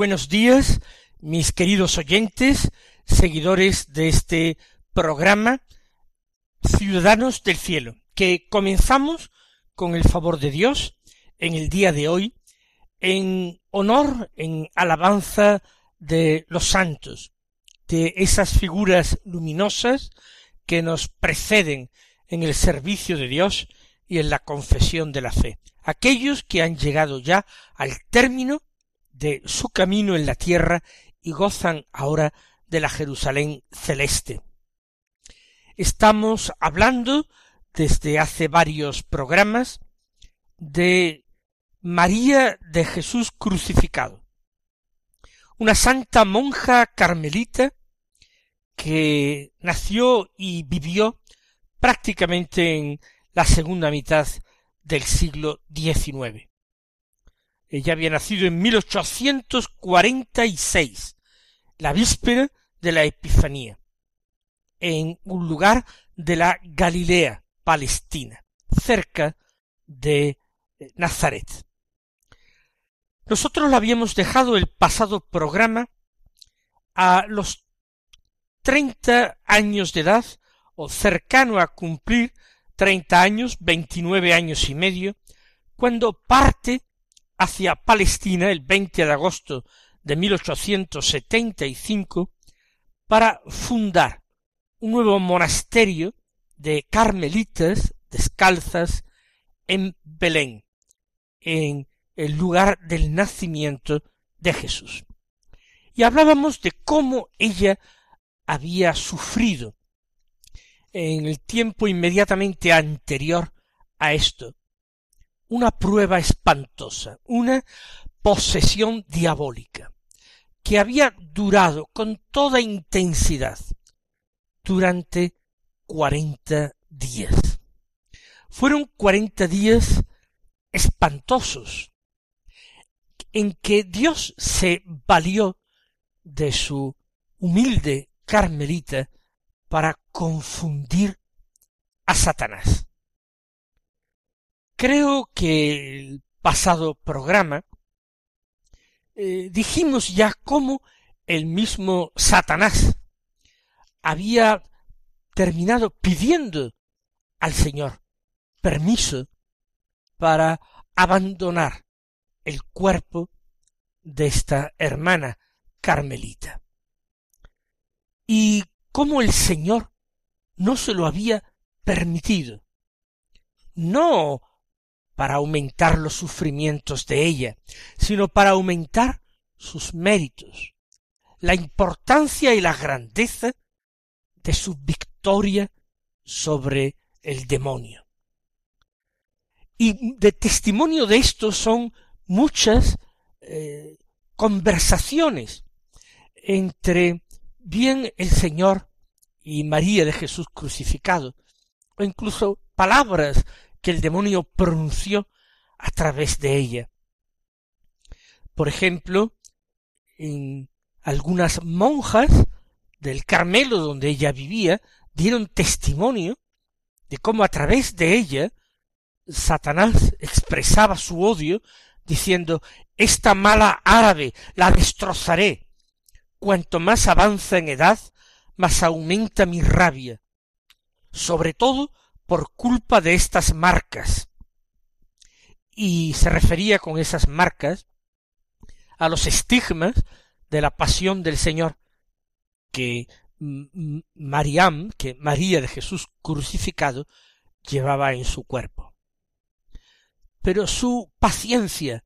Buenos días, mis queridos oyentes, seguidores de este programa Ciudadanos del Cielo, que comenzamos con el favor de Dios en el día de hoy, en honor, en alabanza de los santos, de esas figuras luminosas que nos preceden en el servicio de Dios y en la confesión de la fe, aquellos que han llegado ya al término de su camino en la tierra y gozan ahora de la Jerusalén celeste. Estamos hablando desde hace varios programas de María de Jesús crucificado, una santa monja carmelita que nació y vivió prácticamente en la segunda mitad del siglo XIX. Ella había nacido en 1846, la víspera de la Epifanía, en un lugar de la Galilea palestina, cerca de eh, Nazaret. Nosotros la habíamos dejado el pasado programa a los treinta años de edad, o cercano a cumplir treinta años, veintinueve años y medio, cuando parte hacia Palestina el 20 de agosto de 1875 para fundar un nuevo monasterio de carmelitas descalzas en Belén, en el lugar del nacimiento de Jesús. Y hablábamos de cómo ella había sufrido en el tiempo inmediatamente anterior a esto una prueba espantosa, una posesión diabólica, que había durado con toda intensidad durante cuarenta días. Fueron cuarenta días espantosos, en que Dios se valió de su humilde carmelita para confundir a Satanás. Creo que el pasado programa eh, dijimos ya cómo el mismo Satanás había terminado pidiendo al Señor permiso para abandonar el cuerpo de esta hermana carmelita. Y cómo el Señor no se lo había permitido. No para aumentar los sufrimientos de ella, sino para aumentar sus méritos, la importancia y la grandeza de su victoria sobre el demonio. Y de testimonio de esto son muchas eh, conversaciones entre bien el Señor y María de Jesús crucificado, o incluso palabras que el demonio pronunció a través de ella. Por ejemplo, en algunas monjas del Carmelo donde ella vivía dieron testimonio de cómo a través de ella Satanás expresaba su odio diciendo esta mala árabe la destrozaré. Cuanto más avanza en edad, más aumenta mi rabia. Sobre todo por culpa de estas marcas. Y se refería con esas marcas a los estigmas de la pasión del Señor que Mariam, que María de Jesús crucificado, llevaba en su cuerpo. pero su paciencia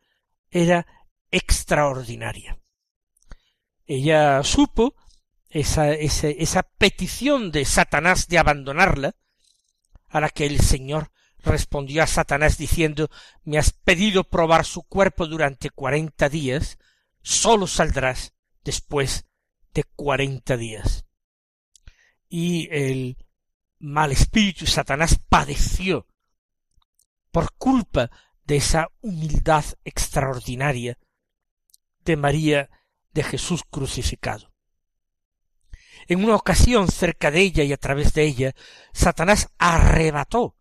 era extraordinaria. Ella supo esa, esa, esa petición de Satanás de abandonarla, a la que el Señor respondió a Satanás diciendo Me has pedido probar su cuerpo durante cuarenta días, sólo saldrás después de cuarenta días. Y el mal espíritu Satanás padeció por culpa de esa humildad extraordinaria de María de Jesús crucificado. En una ocasión cerca de ella y a través de ella, Satanás arrebató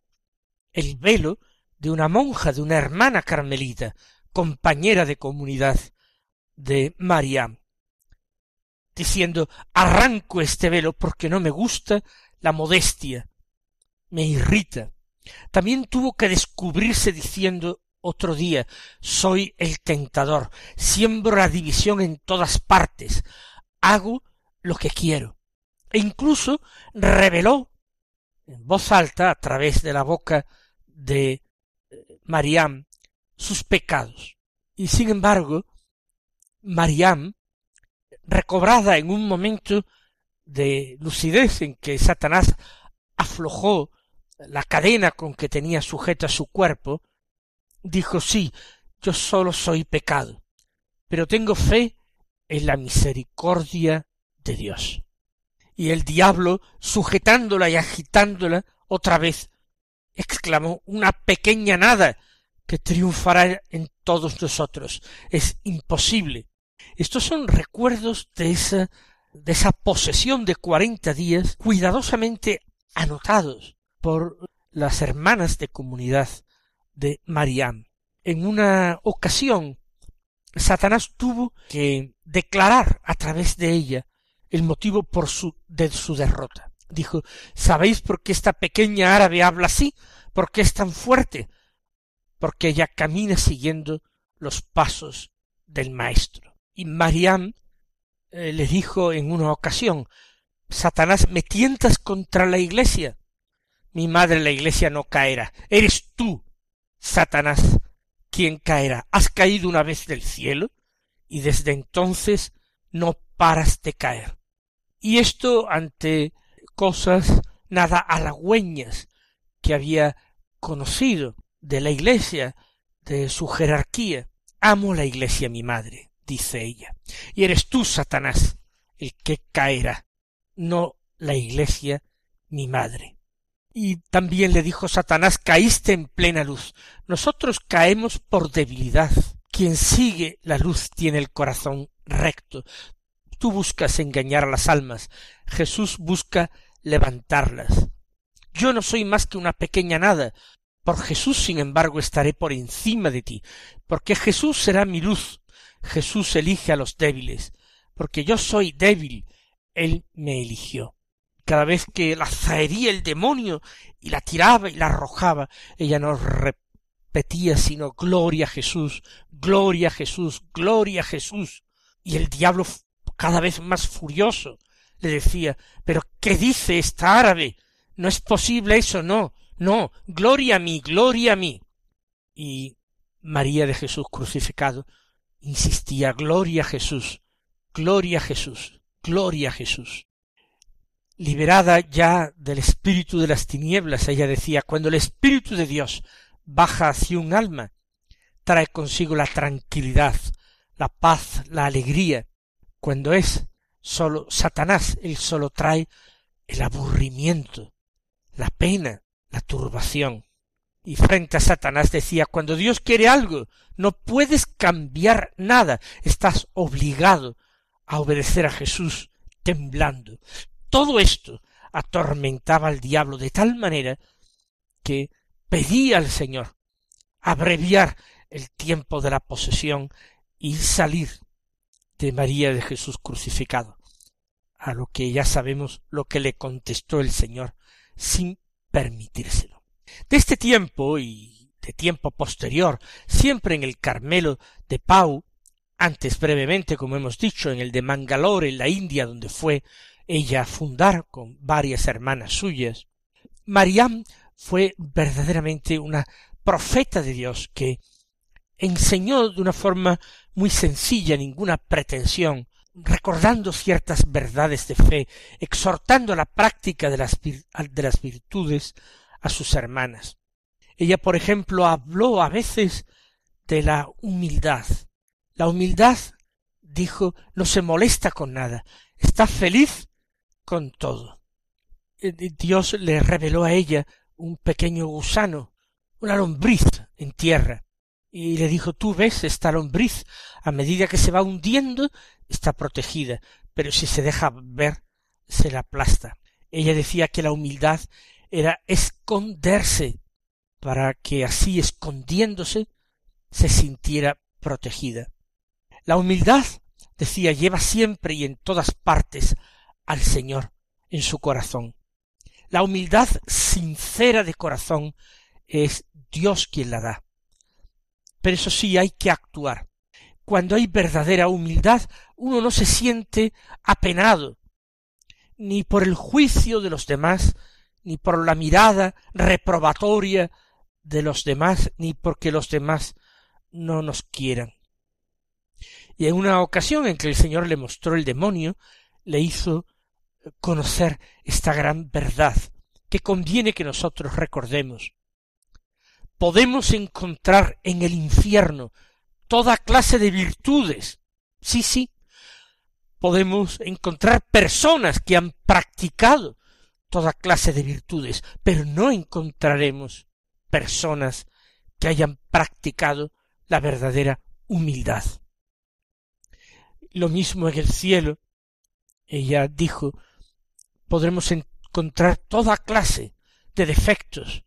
el velo de una monja, de una hermana carmelita, compañera de comunidad de Mariam, diciendo arranco este velo porque no me gusta la modestia, me irrita. También tuvo que descubrirse diciendo otro día soy el tentador, siembro la división en todas partes, hago lo que quiero. E incluso reveló en voz alta a través de la boca de eh, Mariam sus pecados. Y sin embargo, Mariam, recobrada en un momento de lucidez en que Satanás aflojó la cadena con que tenía sujeta su cuerpo, dijo sí, yo solo soy pecado, pero tengo fe en la misericordia de Dios. Y el diablo, sujetándola y agitándola otra vez, exclamó una pequeña nada que triunfará en todos nosotros. Es imposible. Estos son recuerdos de esa de esa posesión de cuarenta días cuidadosamente anotados por las hermanas de comunidad de Mariam. En una ocasión, Satanás tuvo que declarar a través de ella el motivo por su, de su derrota. Dijo, ¿sabéis por qué esta pequeña árabe habla así? ¿Por qué es tan fuerte? Porque ella camina siguiendo los pasos del maestro. Y Mariam eh, le dijo en una ocasión, Satanás, me tientas contra la iglesia. Mi madre la iglesia no caerá. Eres tú, Satanás, quien caerá. Has caído una vez del cielo y desde entonces no paras de caer. Y esto ante cosas nada halagüeñas que había conocido de la iglesia, de su jerarquía. Amo la iglesia mi madre dice ella. Y eres tú, Satanás, el que caerá, no la iglesia, mi madre. Y también le dijo Satanás, caíste en plena luz. Nosotros caemos por debilidad. Quien sigue la luz tiene el corazón recto. Tú buscas engañar a las almas. Jesús busca levantarlas. Yo no soy más que una pequeña nada. Por Jesús, sin embargo, estaré por encima de ti, porque Jesús será mi luz, Jesús elige a los débiles, porque yo soy débil, Él me eligió. Cada vez que la zahería el demonio y la tiraba y la arrojaba, ella no repetía sino gloria a Jesús, gloria a Jesús, gloria a Jesús. Y el diablo cada vez más furioso le decía, pero ¿qué dice esta árabe? No es posible eso, no, no, gloria a mí, gloria a mí. Y María de Jesús crucificado insistía Gloria a Jesús, Gloria a Jesús, Gloria a Jesús. Liberada ya del espíritu de las tinieblas, ella decía, cuando el espíritu de Dios baja hacia un alma, trae consigo la tranquilidad, la paz, la alegría. Cuando es solo Satanás, él solo trae el aburrimiento, la pena, la turbación. Y frente a Satanás decía, cuando Dios quiere algo, no puedes cambiar nada, estás obligado a obedecer a Jesús temblando. Todo esto atormentaba al diablo de tal manera que pedía al Señor abreviar el tiempo de la posesión y salir de María de Jesús crucificado. A lo que ya sabemos lo que le contestó el Señor sin permitírselo. De este tiempo y de tiempo posterior, siempre en el Carmelo de Pau, antes brevemente, como hemos dicho, en el de Mangalore, en la India, donde fue ella a fundar con varias hermanas suyas, Mariam fue verdaderamente una profeta de Dios que enseñó de una forma muy sencilla, ninguna pretensión, recordando ciertas verdades de fe, exhortando la práctica de las, de las virtudes a sus hermanas. Ella, por ejemplo, habló a veces de la humildad. La humildad, dijo, no se molesta con nada, está feliz con todo. Eh, Dios le reveló a ella un pequeño gusano, una lombriz en tierra, y le dijo tú ves esta lombriz a medida que se va hundiendo está protegida pero si se deja ver se la aplasta ella decía que la humildad era esconderse para que así escondiéndose se sintiera protegida. La humildad decía lleva siempre y en todas partes al Señor en su corazón. La humildad sincera de corazón es Dios quien la da pero eso sí hay que actuar. Cuando hay verdadera humildad, uno no se siente apenado, ni por el juicio de los demás, ni por la mirada reprobatoria de los demás, ni porque los demás no nos quieran. Y en una ocasión en que el Señor le mostró el demonio, le hizo conocer esta gran verdad que conviene que nosotros recordemos podemos encontrar en el infierno toda clase de virtudes. Sí, sí. Podemos encontrar personas que han practicado toda clase de virtudes, pero no encontraremos personas que hayan practicado la verdadera humildad. Lo mismo en el cielo. Ella dijo, podremos encontrar toda clase de defectos,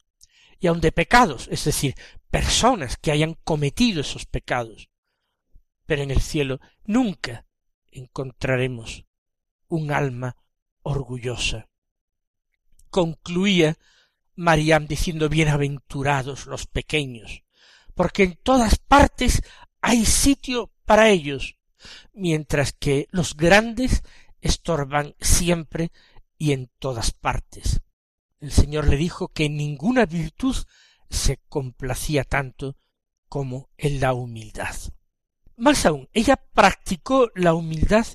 y aun de pecados, es decir, personas que hayan cometido esos pecados. Pero en el cielo nunca encontraremos un alma orgullosa. Concluía Mariam diciendo bienaventurados los pequeños, porque en todas partes hay sitio para ellos, mientras que los grandes estorban siempre y en todas partes el Señor le dijo que ninguna virtud se complacía tanto como en la humildad. Más aún, ella practicó la humildad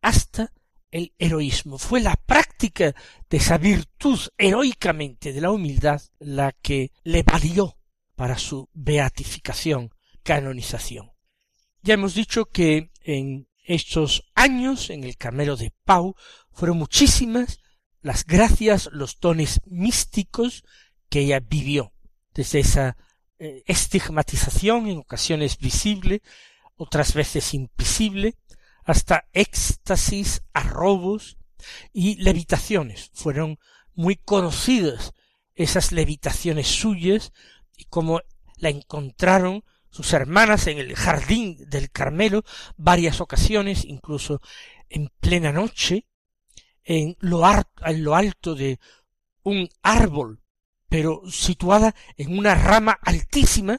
hasta el heroísmo. Fue la práctica de esa virtud heroicamente de la humildad la que le valió para su beatificación, canonización. Ya hemos dicho que en estos años en el Carmelo de Pau fueron muchísimas las gracias, los dones místicos que ella vivió, desde esa eh, estigmatización en ocasiones visible, otras veces invisible, hasta éxtasis, arrobos y levitaciones. Fueron muy conocidas esas levitaciones suyas y como la encontraron sus hermanas en el jardín del Carmelo varias ocasiones, incluso en plena noche, en lo, en lo alto de un árbol, pero situada en una rama altísima,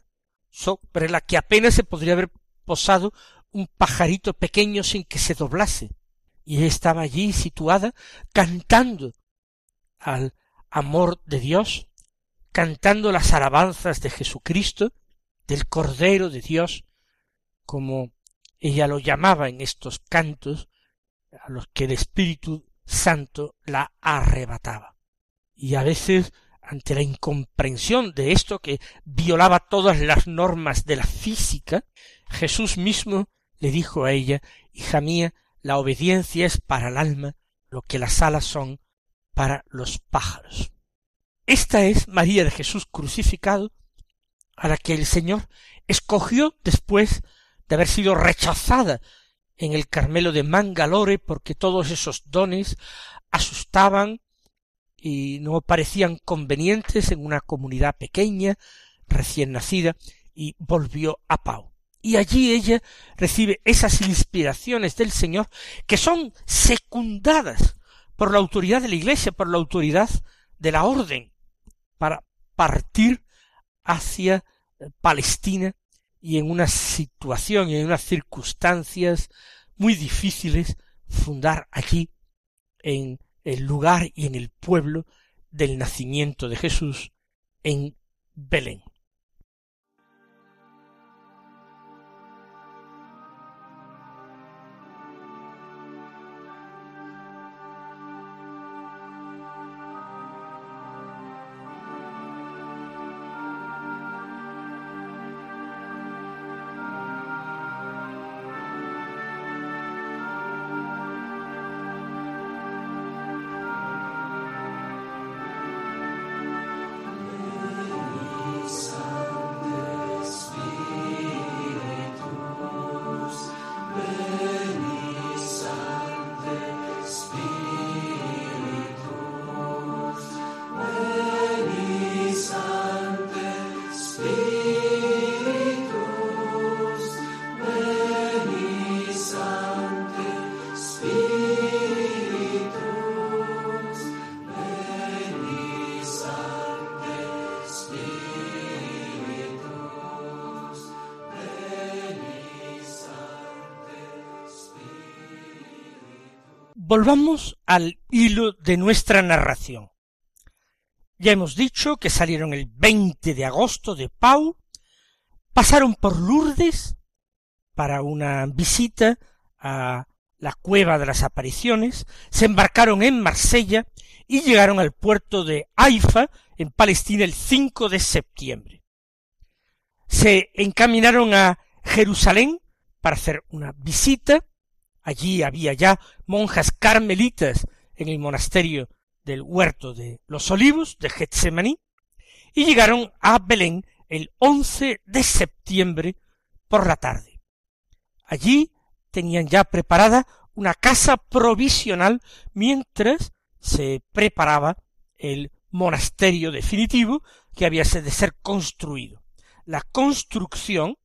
sobre la que apenas se podría haber posado un pajarito pequeño sin que se doblase. Y estaba allí situada cantando al amor de Dios, cantando las alabanzas de Jesucristo, del Cordero de Dios, como ella lo llamaba en estos cantos, a los que el Espíritu Santo la arrebataba. Y a veces, ante la incomprensión de esto que violaba todas las normas de la física, Jesús mismo le dijo a ella, Hija mía, la obediencia es para el alma lo que las alas son para los pájaros. Esta es María de Jesús crucificado, a la que el Señor escogió después de haber sido rechazada en el Carmelo de Mangalore porque todos esos dones asustaban y no parecían convenientes en una comunidad pequeña, recién nacida, y volvió a Pau. Y allí ella recibe esas inspiraciones del Señor que son secundadas por la autoridad de la Iglesia, por la autoridad de la orden, para partir hacia Palestina y en una situación y en unas circunstancias muy difíciles fundar allí en el lugar y en el pueblo del nacimiento de Jesús en Belén. Volvamos al hilo de nuestra narración. Ya hemos dicho que salieron el 20 de agosto de Pau, pasaron por Lourdes para una visita a la cueva de las apariciones, se embarcaron en Marsella y llegaron al puerto de Haifa, en Palestina, el 5 de septiembre. Se encaminaron a Jerusalén para hacer una visita. Allí había ya monjas carmelitas en el monasterio del huerto de los olivos de Getsemaní y llegaron a Belén el 11 de septiembre por la tarde. Allí tenían ya preparada una casa provisional mientras se preparaba el monasterio definitivo que había de ser construido. La construcción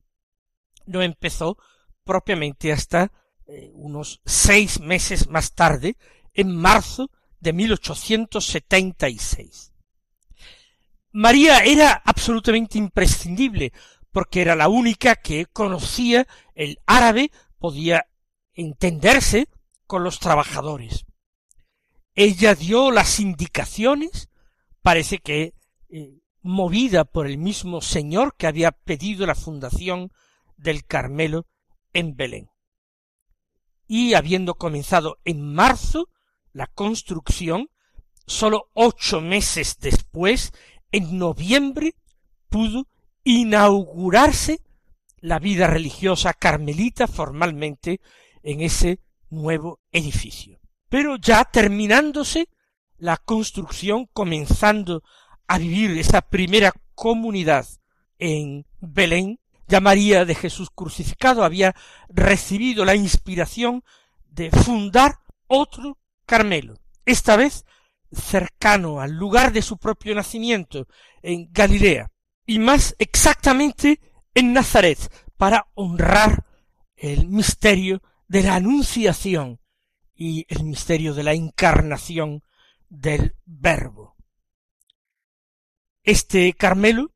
no empezó propiamente hasta eh, unos seis meses más tarde, en marzo de 1876. María era absolutamente imprescindible, porque era la única que conocía el árabe, podía entenderse con los trabajadores. Ella dio las indicaciones, parece que eh, movida por el mismo señor que había pedido la fundación del Carmelo en Belén. Y habiendo comenzado en marzo la construcción, sólo ocho meses después, en noviembre, pudo inaugurarse la vida religiosa carmelita formalmente en ese nuevo edificio. Pero ya terminándose la construcción, comenzando a vivir esa primera comunidad en Belén, ya María de Jesús crucificado había recibido la inspiración de fundar otro Carmelo, esta vez cercano al lugar de su propio nacimiento, en Galilea, y más exactamente en Nazaret, para honrar el misterio de la anunciación y el misterio de la encarnación del Verbo. Este Carmelo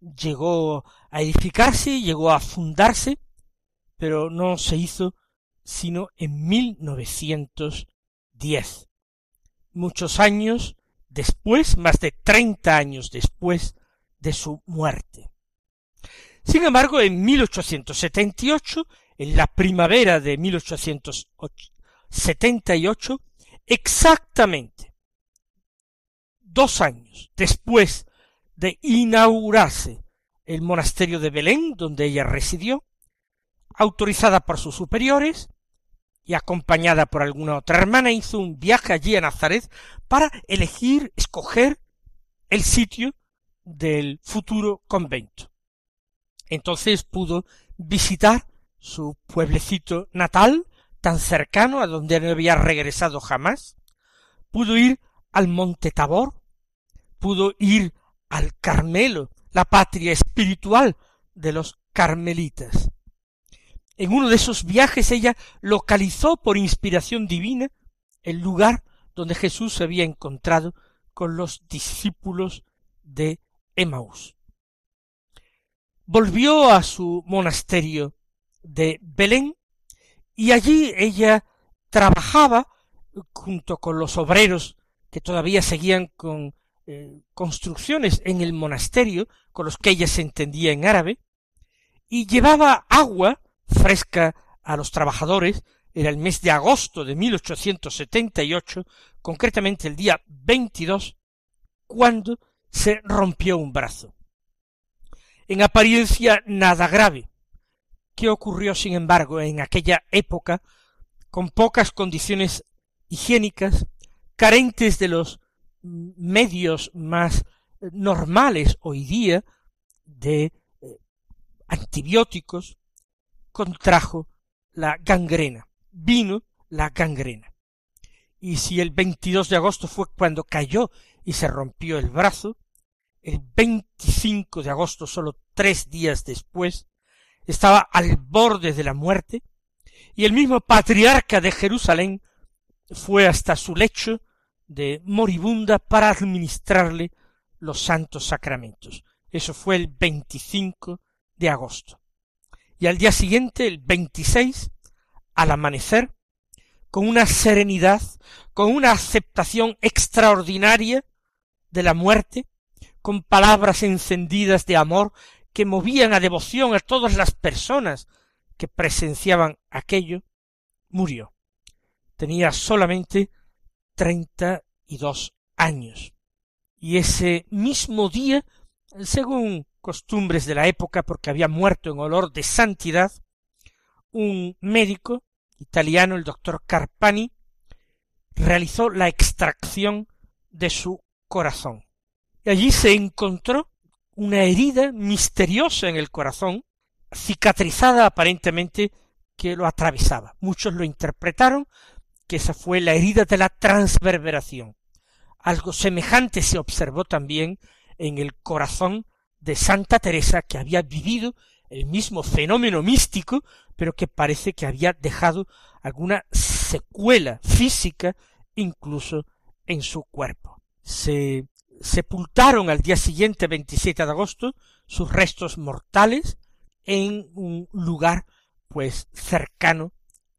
llegó a edificarse, llegó a fundarse, pero no se hizo sino en 1910. Muchos años después, más de treinta años después de su muerte. Sin embargo, en 1878 en la primavera de 1878, exactamente dos años después de inaugurarse el monasterio de Belén, donde ella residió, autorizada por sus superiores y acompañada por alguna otra hermana, hizo un viaje allí a Nazaret para elegir, escoger el sitio del futuro convento. Entonces pudo visitar su pueblecito natal, tan cercano a donde no había regresado jamás, pudo ir al monte Tabor, pudo ir al Carmelo, la patria espiritual de los carmelitas. En uno de esos viajes ella localizó por inspiración divina el lugar donde Jesús se había encontrado con los discípulos de Emaús. Volvió a su monasterio de Belén y allí ella trabajaba junto con los obreros que todavía seguían con eh, construcciones en el monasterio, con los que ella se entendía en árabe, y llevaba agua fresca a los trabajadores, era el mes de agosto de 1878, concretamente el día 22, cuando se rompió un brazo. En apariencia nada grave, ¿Qué ocurrió, sin embargo, en aquella época, con pocas condiciones higiénicas, carentes de los medios más normales hoy día de eh, antibióticos, contrajo la gangrena, vino la gangrena. Y si el 22 de agosto fue cuando cayó y se rompió el brazo, el 25 de agosto, solo tres días después, estaba al borde de la muerte, y el mismo patriarca de Jerusalén fue hasta su lecho de moribunda para administrarle los santos sacramentos. Eso fue el 25 de agosto. Y al día siguiente, el 26, al amanecer, con una serenidad, con una aceptación extraordinaria de la muerte, con palabras encendidas de amor que movían a devoción a todas las personas que presenciaban aquello, murió. Tenía solamente treinta y dos años. Y ese mismo día, según costumbres de la época, porque había muerto en olor de santidad, un médico italiano, el doctor Carpani, realizó la extracción de su corazón. Y allí se encontró una herida misteriosa en el corazón, cicatrizada aparentemente que lo atravesaba. Muchos lo interpretaron que esa fue la herida de la transverberación. Algo semejante se observó también en el corazón de Santa Teresa, que había vivido el mismo fenómeno místico, pero que parece que había dejado alguna secuela física incluso en su cuerpo. Se sepultaron al día siguiente, 27 de agosto, sus restos mortales en un lugar pues cercano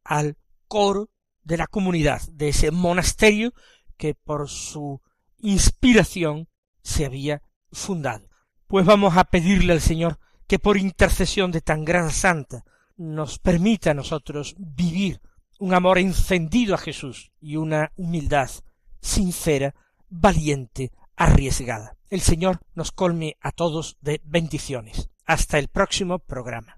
al coro de la comunidad, de ese monasterio que por su inspiración se había fundado. Pues vamos a pedirle al Señor que por intercesión de tan gran santa nos permita a nosotros vivir un amor encendido a Jesús y una humildad sincera, valiente, arriesgada. El Señor nos colme a todos de bendiciones. Hasta el próximo programa.